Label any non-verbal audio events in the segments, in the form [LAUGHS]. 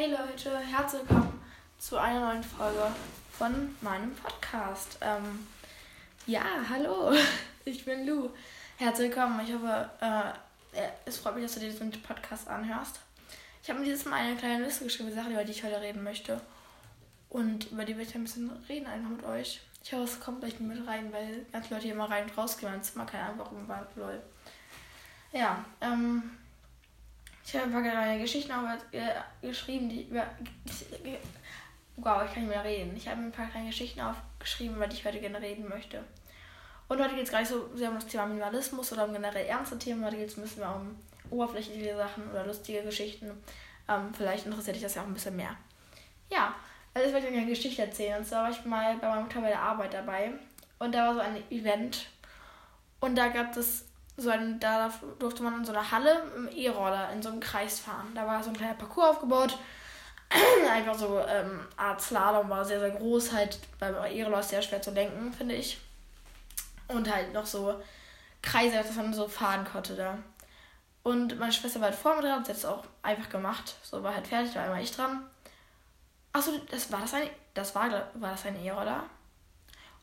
Hey Leute, herzlich willkommen zu einer neuen Folge von meinem Podcast. Ähm, ja, hallo, [LAUGHS] ich bin Lu. Herzlich willkommen. Ich hoffe, äh, es freut mich, dass du dir diesen Podcast anhörst. Ich habe mir dieses Mal eine kleine Liste geschrieben, Sachen, über die ich heute reden möchte. Und über die will ich ein bisschen reden einfach mit euch. Ich hoffe, es kommt gleich mit rein, weil ganz Leute hier immer rein und raus gehen. Mein Zimmer keine Ahnung, warum war lol. Ja, ähm. Ich habe einfach eine Geschichte noch äh, geschrieben, die über. Wow, ich kann nicht mehr reden. Ich habe ein paar kleine Geschichten aufgeschrieben, über die ich heute gerne reden möchte. Und heute geht es gar nicht so sehr um das Thema Minimalismus oder um generell ernste Themen. Heute geht es ein bisschen mehr um oberflächliche Sachen oder lustige Geschichten. Ähm, vielleicht interessiert dich das ja auch ein bisschen mehr. Ja, also ich wollte euch eine Geschichte erzählen. Und zwar war ich mal bei meiner Mutter bei der Arbeit dabei. Und da war so ein Event. Und da gab es so ein, da durfte man in so einer Halle im E-Roller in so einem Kreis fahren. Da war so ein kleiner Parcours aufgebaut. [CLEARS THROAT] Einfach so ähm, Art Slalom war sehr, sehr groß. Halt beim E-Roller ist sehr schwer zu lenken, finde ich. Und halt noch so Kreise, dass man so fahren konnte da. Und meine Schwester war halt vor mir dran, hat es auch einfach gemacht. So war halt fertig, war einmal ich dran. Achso, das war das ein. Das war, war das ein E-Roller?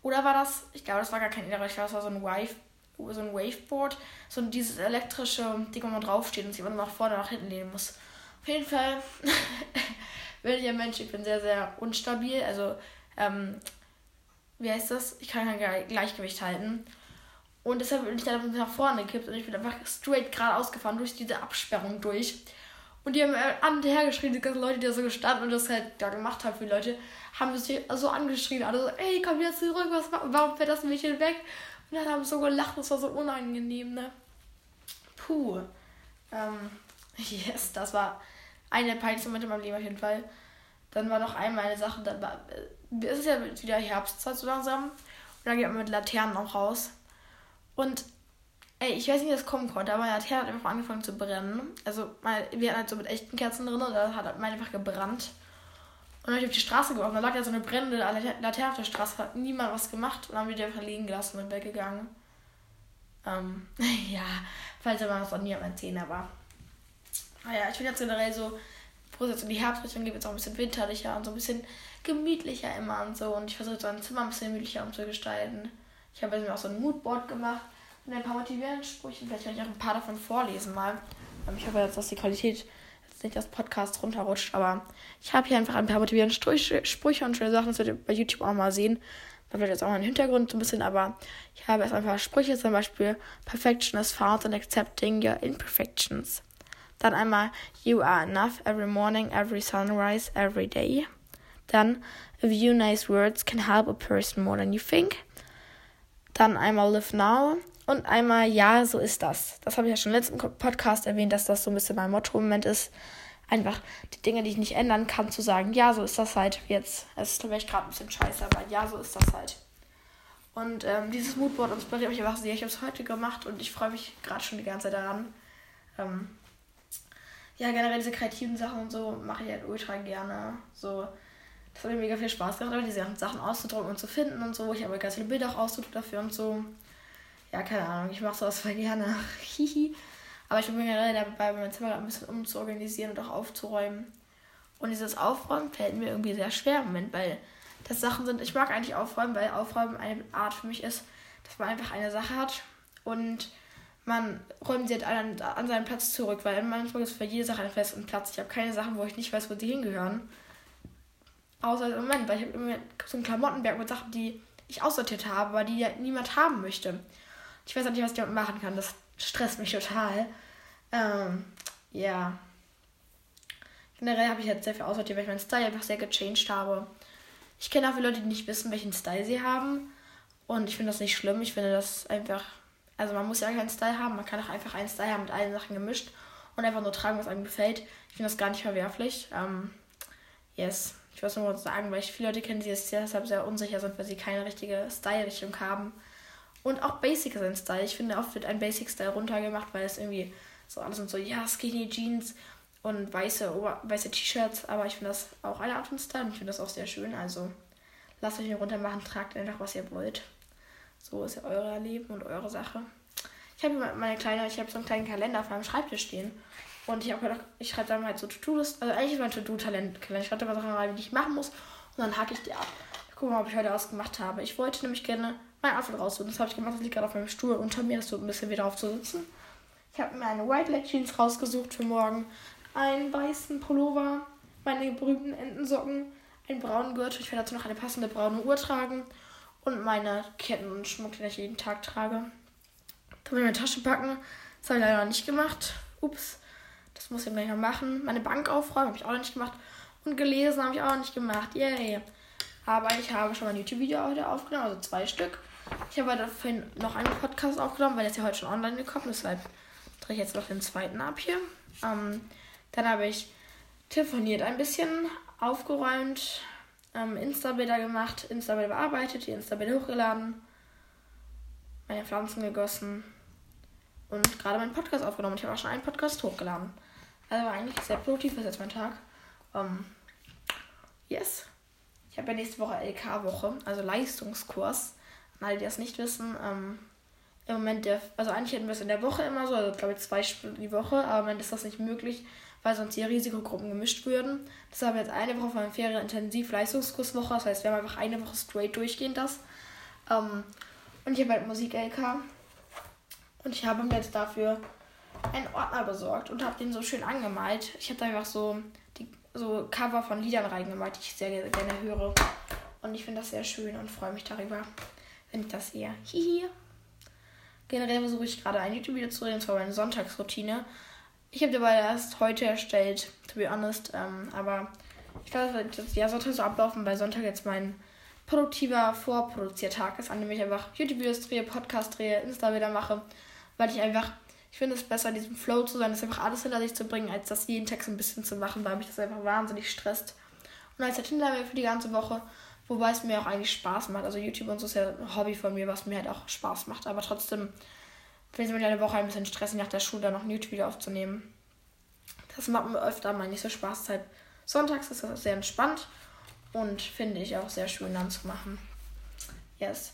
Oder war das. Ich glaube, das war gar kein E-Roller, ich glaube, das war so ein Wave so ein Waveboard, so dieses elektrische Ding, wo man draufsteht und sich immer nach vorne nach hinten lehnen muss. Auf jeden Fall bin ich ein Mensch, ich bin sehr, sehr unstabil. Also, ähm, wie heißt das? Ich kann kein Gleichgewicht halten. Und deshalb bin ich dann nach vorne gekippt und ich bin einfach straight geradeaus gefahren durch diese Absperrung durch. Und die haben äh, an und her geschrien, die ganzen Leute, die da so gestanden und das halt da gemacht haben für Leute, haben sich so angeschrien, alle so, ey, komm wieder zurück, was, warum fährt das Mädchen weg? Und dann haben sie so gelacht, das war so unangenehm, ne? Puh. Ähm, [LAUGHS] yes, das war eine der peinlichsten Momente in meinem Leben auf jeden Fall. Dann war noch einmal eine Sache, dann war, äh, es ist ja wieder Herbstzeit so langsam. Und dann geht man mit Laternen auch raus. Und ey, ich weiß nicht, wie das kommen konnte, aber meine Laterne hat einfach angefangen zu brennen. Also, meine, wir hatten halt so mit echten Kerzen drin und da hat meine einfach gebrannt. Und dann habe ich auf die Straße geworfen. Da lag ja so eine brennende Laterne auf der Straße. Hat niemand was gemacht. Und dann haben wir die einfach liegen gelassen und weggegangen. Ähm, [LAUGHS] ja, falls aber noch nie am erzählen war. Naja, ich bin jetzt generell so, wo es jetzt in die Herbstrichtung geht, jetzt auch ein bisschen winterlicher und so ein bisschen gemütlicher immer und so. Und ich versuche so ein Zimmer ein bisschen gemütlicher umzugestalten. Ich habe mir auch so ein Moodboard gemacht ein paar motivierende Sprüche. Vielleicht werde ich auch ein paar davon vorlesen mal. Ähm, ich hoffe jetzt, dass die Qualität nicht das Podcast runterrutscht, aber ich habe hier einfach ein paar motivierende Sprüche und schöne Sachen, das werdet ihr bei YouTube auch mal sehen. Da wird jetzt auch mal ein Hintergrund so ein bisschen, aber ich habe erst ein paar Sprüche, zum Beispiel Perfection is found in accepting your imperfections. Dann einmal You are enough every morning, every sunrise, every day. Dann A few nice words can help a person more than you think. Dann einmal Live Now und einmal Ja, so ist das. Das habe ich ja schon im letzten Podcast erwähnt, dass das so ein bisschen mein Motto im Moment ist. Einfach die Dinge, die ich nicht ändern kann, zu sagen, ja, so ist das halt jetzt. Es ist vielleicht gerade ein bisschen scheiße, aber ja, so ist das halt. Und ähm, dieses Moodboard inspiriert mich einfach sehr. Ich habe es heute gemacht und ich freue mich gerade schon die ganze Zeit daran. Ähm, ja, generell diese kreativen Sachen und so mache ich halt ultra gerne. So, das hat mir mega viel Spaß gemacht, diese ganzen Sachen auszudrucken und zu finden und so. Ich habe ganz viele Bilder auch ausgedruckt dafür und so ja, keine Ahnung, ich mache sowas voll gerne. [LAUGHS] Hihi. Aber ich bin generell dabei, mein Zimmer ein bisschen umzuorganisieren und auch aufzuräumen. Und dieses Aufräumen fällt mir irgendwie sehr schwer im Moment, weil das Sachen sind, ich mag eigentlich aufräumen, weil Aufräumen eine Art für mich ist, dass man einfach eine Sache hat und man räumt sie halt an, an seinen Platz zurück, weil manchmal ist für jede Sache einen festen Platz. Ich habe keine Sachen, wo ich nicht weiß, wo sie hingehören. Außer im Moment, weil ich habe immer so einen Klamottenberg mit Sachen, die ich aussortiert habe, aber die ja niemand haben möchte. Ich weiß auch nicht, was ich damit machen kann. Das stresst mich total. Ähm, ja. Generell habe ich jetzt sehr viel aussortiert, weil ich meinen Style einfach sehr gechanged habe. Ich kenne auch viele Leute, die nicht wissen, welchen Style sie haben. Und ich finde das nicht schlimm. Ich finde das einfach. Also, man muss ja keinen Style haben. Man kann auch einfach einen Style haben mit allen Sachen gemischt und einfach nur tragen, was einem gefällt. Ich finde das gar nicht verwerflich. Ähm, yes. Ich wollte nur sagen, weil ich viele Leute kenne, die jetzt deshalb sehr unsicher sind, weil sie keine richtige Style-Richtung haben. Und auch Basic sind Style. Ich finde, oft wird ein Basic-Style runtergemacht, weil es irgendwie so alles sind so, ja, Skinny Jeans und weiße, weiße T-Shirts. Aber ich finde das auch eine Art von Style und ich finde das auch sehr schön. Also lasst euch nicht runter machen, tragt einfach, was ihr wollt. So ist ja euer Leben und eure Sache. Ich habe meine kleine, ich habe so einen kleinen Kalender auf meinem Schreibtisch stehen. Und ich habe ich schreibe dann halt so To-Do-List. Also eigentlich ist mein To-Do-Talent. Ich schreibe da Sachen rein, die ich machen muss. Und dann hake ich die ab. Ich gucke mal, ob ich heute ausgemacht habe. Ich wollte nämlich gerne mein Outfit raussuchen. Das habe ich gemacht. Das liegt gerade auf meinem Stuhl unter mir. Das tut ein bisschen wieder auf zu sitzen. Ich habe mir eine White Leg Jeans rausgesucht für morgen. Einen weißen Pullover. Meine berühmten Entensocken. Einen braunen Gürtel. Ich werde dazu noch eine passende braune Uhr tragen. Und meine Ketten und Schmuck, den ich jeden Tag trage. Dann will ich meine Tasche packen. Das habe ich leider noch nicht gemacht. Ups. Das muss ich gleich noch machen. Meine Bank aufräumen habe ich auch noch nicht gemacht. Und gelesen habe ich auch noch nicht gemacht. Yay. Aber ich habe schon mal ein YouTube-Video heute aufgenommen, also zwei Stück. Ich habe dafür noch einen Podcast aufgenommen, weil der ist ja heute schon online gekommen. Deshalb drehe ich jetzt noch den zweiten ab hier. Ähm, dann habe ich telefoniert ein bisschen, aufgeräumt, ähm, Insta-Bilder gemacht, Insta-Bilder bearbeitet, die Insta-Bilder hochgeladen, meine Pflanzen gegossen und gerade meinen Podcast aufgenommen. Ich habe auch schon einen Podcast hochgeladen. Also war eigentlich sehr produktiv ist jetzt mein Tag. Um, yes. Ich habe ja nächste Woche LK-Woche, also Leistungskurs. An alle, die das nicht wissen, ähm, im Moment, der, also eigentlich hätten wir es in der Woche immer so, also glaube ich zwei Stunden die Woche, aber im Moment ist das nicht möglich, weil sonst die Risikogruppen gemischt würden. Deshalb haben wir jetzt eine Woche von einer Ferien-Intensiv-Leistungskurswoche, das heißt, wir haben einfach eine Woche straight durchgehend das. Ähm, und ich habe halt Musik-LK. Und ich habe mir jetzt dafür einen Ordner besorgt und habe den so schön angemalt. Ich habe da einfach so die so Cover von Liedern reingemalt, die ich sehr gerne höre. Und ich finde das sehr schön und freue mich darüber, wenn ich das sehe. Hihi. Generell versuche ich gerade ein YouTube-Video zu drehen, und zwar meine Sonntagsroutine. Ich habe dabei erst heute erstellt, to be honest. Ähm, aber ich glaube, das ja, sollte so ablaufen, weil Sonntag jetzt mein produktiver vorproduzierter Tag ist, an dem ich einfach YouTube-Videos drehe, Podcast drehe, Insta-Bilder mache, weil ich einfach ich finde es besser, in diesem Flow zu sein, das einfach alles hinter sich zu bringen, als das jeden Text ein bisschen zu machen, weil mich das einfach wahnsinnig stresst. Und als mir für die ganze Woche, wobei es mir auch eigentlich Spaß macht. Also YouTube und so ist ja ein Hobby von mir, was mir halt auch Spaß macht. Aber trotzdem finde ich es mir eine Woche ein bisschen stressig, nach der Schule noch ein YouTube-Video aufzunehmen. Das macht mir öfter mal nicht so Spaß. Deshalb sonntags ist das sehr entspannt und finde ich auch sehr schön dann zu machen. Yes.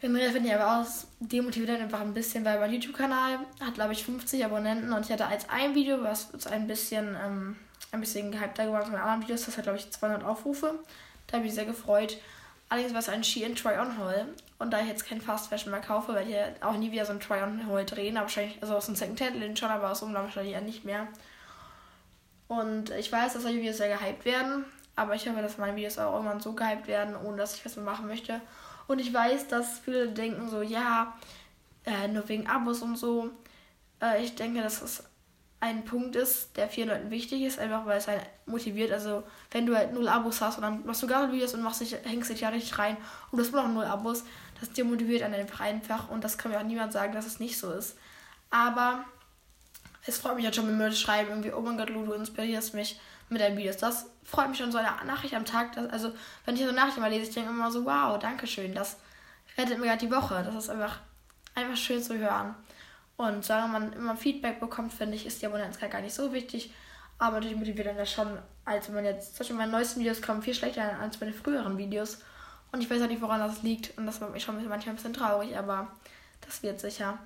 Generell finde ich aber auch, es demotiviert einfach ein bisschen, weil mein YouTube-Kanal hat, glaube ich, 50 Abonnenten und ich hatte als ein Video, was ein bisschen, ähm, ein bisschen gehypter geworden ist mit anderen Videos, das hat, glaube ich, 200 Aufrufe. Da habe ich mich sehr gefreut. Allerdings war es ein Ski in Try-On-Haul. Und da ich jetzt kein Fast Fashion mehr kaufe, werde ich auch nie wieder so ein Try-On-Haul drehen. Aber wahrscheinlich, also aus dem Second Hand schon, aber aus Umlauf wahrscheinlich eher nicht mehr. Und ich weiß, dass solche Videos sehr gehypt werden. Aber ich hoffe, dass meine Videos auch irgendwann so gehypt werden, ohne dass ich was mehr machen möchte. Und ich weiß, dass viele denken so, ja, äh, nur wegen Abos und so. Äh, ich denke, dass es ein Punkt ist, der vielen Leuten wichtig ist, einfach weil es halt motiviert. Also, wenn du halt null Abos hast und dann machst du gar Videos und machst dich, hängst dich ja richtig rein und du hast immer noch null Abos, das demotiviert einen einfach und das kann mir auch niemand sagen, dass es nicht so ist. Aber es freut mich halt schon, wenn Leute schreiben, irgendwie, oh mein Gott, Lu, du inspirierst mich mit deinen Videos. Das freut mich schon so eine Nachricht am Tag. Dass, also, wenn ich so Nachrichten mal lese, ich denke immer so, wow, danke schön, das rettet mir gerade die Woche. Das ist einfach, einfach schön zu hören. Und solange man immer Feedback bekommt, finde ich, ist die Abonnentenzahl gar nicht so wichtig. Aber natürlich motiviert dann das schon, als wenn man jetzt, zum Beispiel meine neuesten Videos kommen viel schlechter als meine früheren Videos. Und ich weiß auch nicht, woran das liegt. Und das macht mich schon manchmal ein bisschen traurig, aber das wird sicher.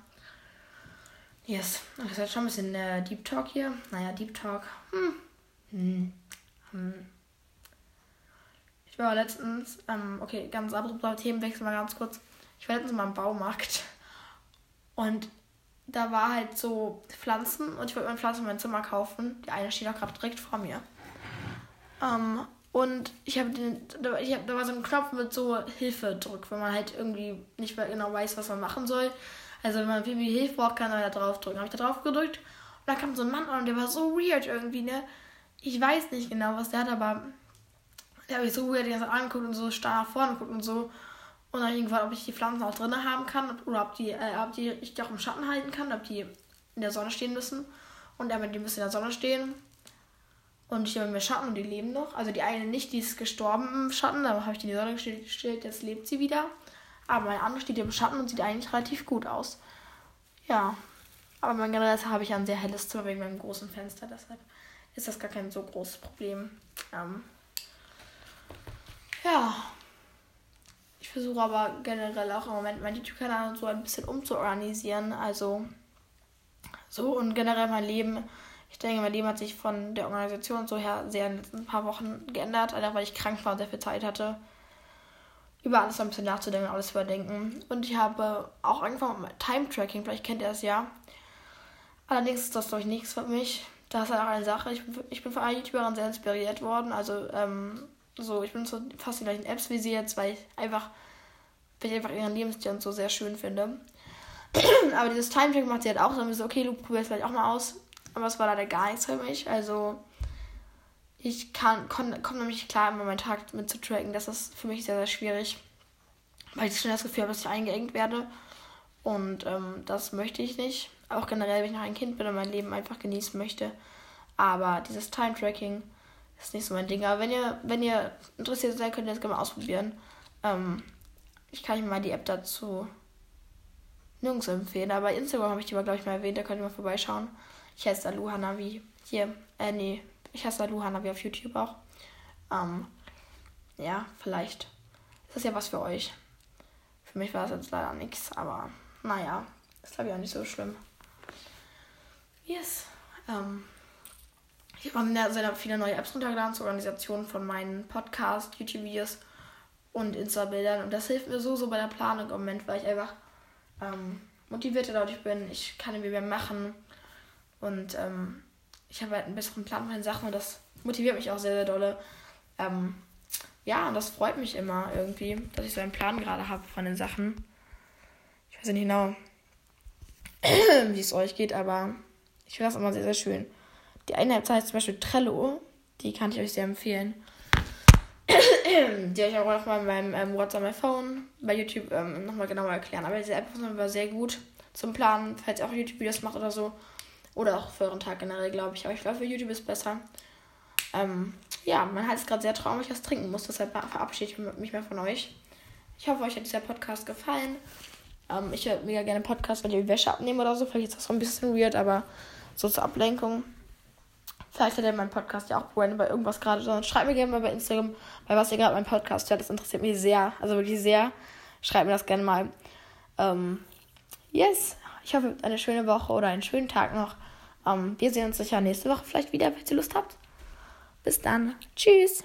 Yes. Das ist jetzt schon ein bisschen äh, Deep Talk hier. Naja, Deep Talk. Hm. Hm. Hm. Ich war letztens, ähm, okay, ganz andere Themenwechsel mal ganz kurz. Ich war letztens mal im Baumarkt und da war halt so Pflanzen und ich wollte mir Pflanzen in mein Zimmer kaufen. Die eine steht auch gerade direkt vor mir. Ähm, und ich habe den, ich hab, da war so ein Knopf mit so Hilfe drück, wenn man halt irgendwie nicht mehr genau weiß, was man machen soll. Also wenn man irgendwie Hilfe braucht, kann man da drauf drücken. Habe ich da drauf gedrückt und da kam so ein Mann an und der war so weird irgendwie, ne? ich weiß nicht genau, was der hat, aber der habe ich so weird die ganze angeguckt und so starr nach vorne geguckt und so. Und dann irgendwann, ob ich die Pflanzen auch drin haben kann oder ob die, äh, ob die ich die auch im Schatten halten kann, ob die in der Sonne stehen müssen. Und er die müssen in der Sonne stehen. Und ich habe mir Schatten und die leben noch. Also die eine nicht, die ist gestorben im Schatten, da habe ich die in die Sonne gestellt, jetzt lebt sie wieder. Aber meine andere steht im Schatten und sieht eigentlich relativ gut aus. Ja. Aber mein generell habe ich ein sehr helles Zimmer wegen meinem großen Fenster, deshalb ist das gar kein so großes Problem. Ähm, ja. Versuche aber generell auch im Moment meinen YouTube-Kanal so ein bisschen umzuorganisieren. Also So und generell mein Leben. Ich denke, mein Leben hat sich von der Organisation so her sehr in den letzten paar Wochen geändert, einfach weil ich krank war und sehr viel Zeit hatte. Über alles ein bisschen nachzudenken, alles überdenken. Und ich habe auch angefangen mit Time-Tracking, vielleicht kennt ihr es ja. Allerdings ist das, ich, nichts für mich. Das ist halt auch eine Sache. Ich, ich bin von einer YouTuberin sehr inspiriert worden. Also, ähm, so, ich benutze fast die gleichen Apps wie sie jetzt, weil ich einfach, weil ich einfach ihren Lebensstil und so sehr schön finde. [CLEARS THROAT] Aber dieses Time-Tracking macht sie halt auch. Dann so, okay, du probierst vielleicht auch mal aus. Aber es war leider gar nichts für mich. Also, ich kann, komme nämlich klar, immer meinen Tag mit zu tracken. Das ist für mich sehr, sehr schwierig. Weil ich schon das Gefühl habe, dass ich eingeengt werde. Und ähm, das möchte ich nicht. Auch generell, wenn ich noch ein Kind bin und mein Leben einfach genießen möchte. Aber dieses Time-Tracking ist nicht so mein Ding. Aber wenn ihr, wenn ihr interessiert seid, könnt ihr das gerne mal ausprobieren. Ähm, ich kann euch mal die App dazu nirgends empfehlen. Aber Instagram habe ich die mal, glaube ich, mal erwähnt. Da könnt ihr mal vorbeischauen. Ich heiße Alu Hanavi. Hier, äh, nee. Ich heiße Alu Hanavi auf YouTube auch. Ähm, ja, vielleicht ist das ja was für euch. Für mich war das jetzt leider nichts, aber naja, ist glaube ich auch nicht so schlimm. Yes. Ähm, ich habe sehr viele neue Apps runtergeladen zur Organisation von meinen Podcast, YouTube-Videos und Insta-Bildern. Und das hilft mir so, so bei der Planung im Moment, weil ich einfach ähm, motivierter dadurch bin. Ich kann irgendwie mehr machen. Und ähm, ich habe halt einen besseren Plan von den Sachen und das motiviert mich auch sehr, sehr dolle. Ähm, ja, und das freut mich immer irgendwie, dass ich so einen Plan gerade habe von den Sachen. Ich weiß nicht genau, [CLEARS THROAT] wie es euch geht, aber ich finde das immer sehr, sehr schön. Die eine App heißt zum Beispiel Trello. Die kann ich euch sehr empfehlen. die euch auch nochmal in meinem ähm, WhatsApp My Phone bei YouTube ähm, nochmal genauer erklären. Aber diese App immer sehr gut zum Planen, falls ihr auch YouTube-Videos macht oder so. Oder auch für euren Tag generell, glaube ich. Aber ich glaube, für YouTube ist besser. Ähm, ja, mein Hals ist gerade sehr traurig, ich trinken muss. Deshalb verabschiede ich mich mehr von euch. Ich hoffe, euch hat dieser Podcast gefallen. Ähm, ich höre mega gerne Podcast, wenn ich Wäsche abnehme oder so. Vielleicht ist das so ein bisschen weird, aber so zur Ablenkung. Vielleicht hat ihr meinen Podcast ja auch wenn bei irgendwas gerade. Sonst schreibt mir gerne mal bei Instagram, bei was ihr gerade meinen Podcast hört. Das interessiert mich sehr. Also wirklich sehr. Schreibt mir das gerne mal. Ähm, yes. Ich hoffe, ihr habt eine schöne Woche oder einen schönen Tag noch. Ähm, wir sehen uns sicher nächste Woche vielleicht wieder, falls ihr Lust habt. Bis dann. Tschüss.